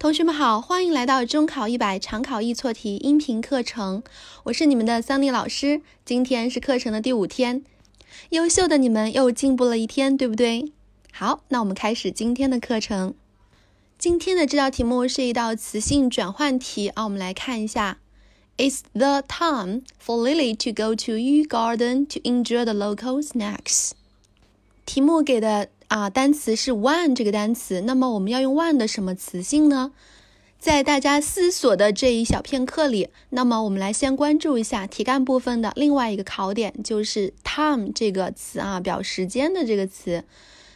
同学们好，欢迎来到中考一百常考易错题音频课程，我是你们的桑尼老师。今天是课程的第五天，优秀的你们又进步了一天，对不对？好，那我们开始今天的课程。今天的这道题目是一道词性转换题啊，我们来看一下：It's the time for Lily to go to Yu Garden to enjoy the local snacks。题目给的。啊，单词是 one 这个单词，那么我们要用 one 的什么词性呢？在大家思索的这一小片刻里，那么我们来先关注一下题干部分的另外一个考点，就是 time 这个词啊，表时间的这个词。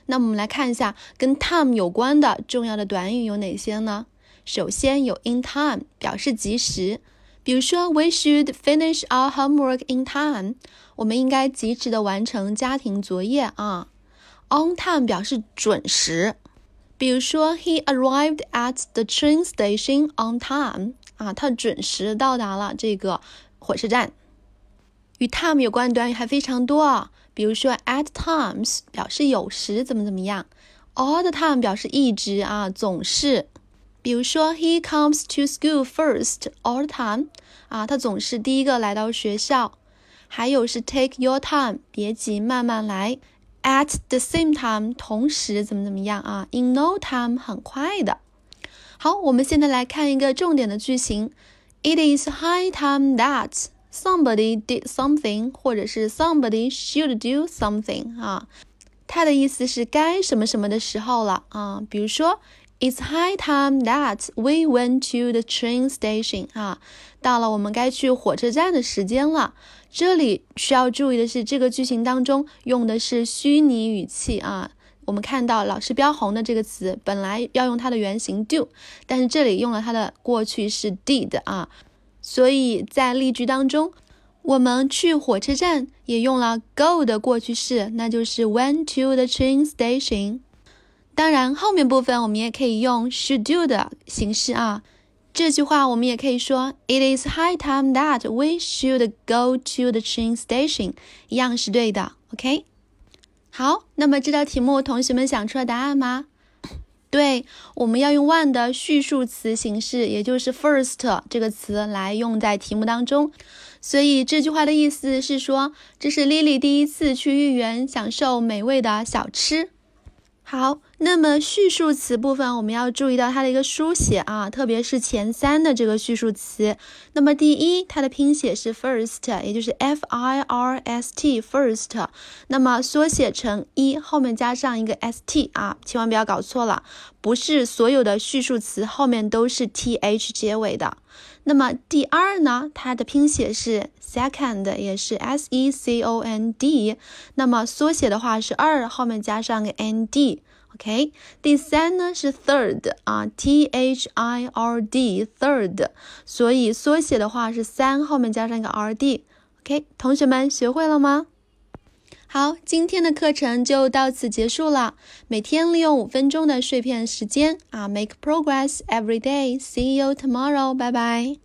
那我们来看一下跟 time 有关的重要的短语有哪些呢？首先有 in time 表示及时，比如说 we should finish our homework in time，我们应该及时的完成家庭作业啊。On time 表示准时，比如说 He arrived at the train station on time 啊，他准时到达了这个火车站。与 time 有关的短语还非常多啊，比如说 at times 表示有时怎么怎么样，all the time 表示一直啊总是。比如说 He comes to school first all the time 啊，他总是第一个来到学校。还有是 take your time，别急，慢慢来。At the same time，同时怎么怎么样啊？In no time，很快的。好，我们现在来看一个重点的句型。It is high time that somebody did something，或者是 somebody should do something 啊。它的意思是该什么什么的时候了啊。比如说，It's high time that we went to the train station 啊。到了我们该去火车站的时间了。这里需要注意的是，这个句型当中用的是虚拟语气啊。我们看到老师标红的这个词，本来要用它的原型 do，但是这里用了它的过去式 did 啊。所以在例句当中，我们去火车站也用了 go 的过去式，那就是 went to the train station。当然，后面部分我们也可以用 should do 的形式啊。这句话我们也可以说，It is high time that we should go to the train station，一样是对的。OK，好，那么这道题目同学们想出了答案吗？对，我们要用 one 的序数词形式，也就是 first 这个词来用在题目当中。所以这句话的意思是说，这是 Lily 第一次去豫园享受美味的小吃。好，那么叙述词部分我们要注意到它的一个书写啊，特别是前三的这个叙述词。那么第一，它的拼写是 first，也就是 f i r s t，first。那么缩写成一，后面加上一个 s t 啊，千万不要搞错了，不是所有的叙述词后面都是 t h 结尾的。那么第二呢，它的拼写是 second，也是 s e c o n d。那么缩写的话是二，后面加上个 n d。OK，第三呢是 third 啊，T H I R D，third，所以缩写的话是三，后面加上一个 R D。OK，同学们学会了吗？好，今天的课程就到此结束了。每天利用五分钟的碎片时间啊，make progress every day。See you tomorrow，拜拜。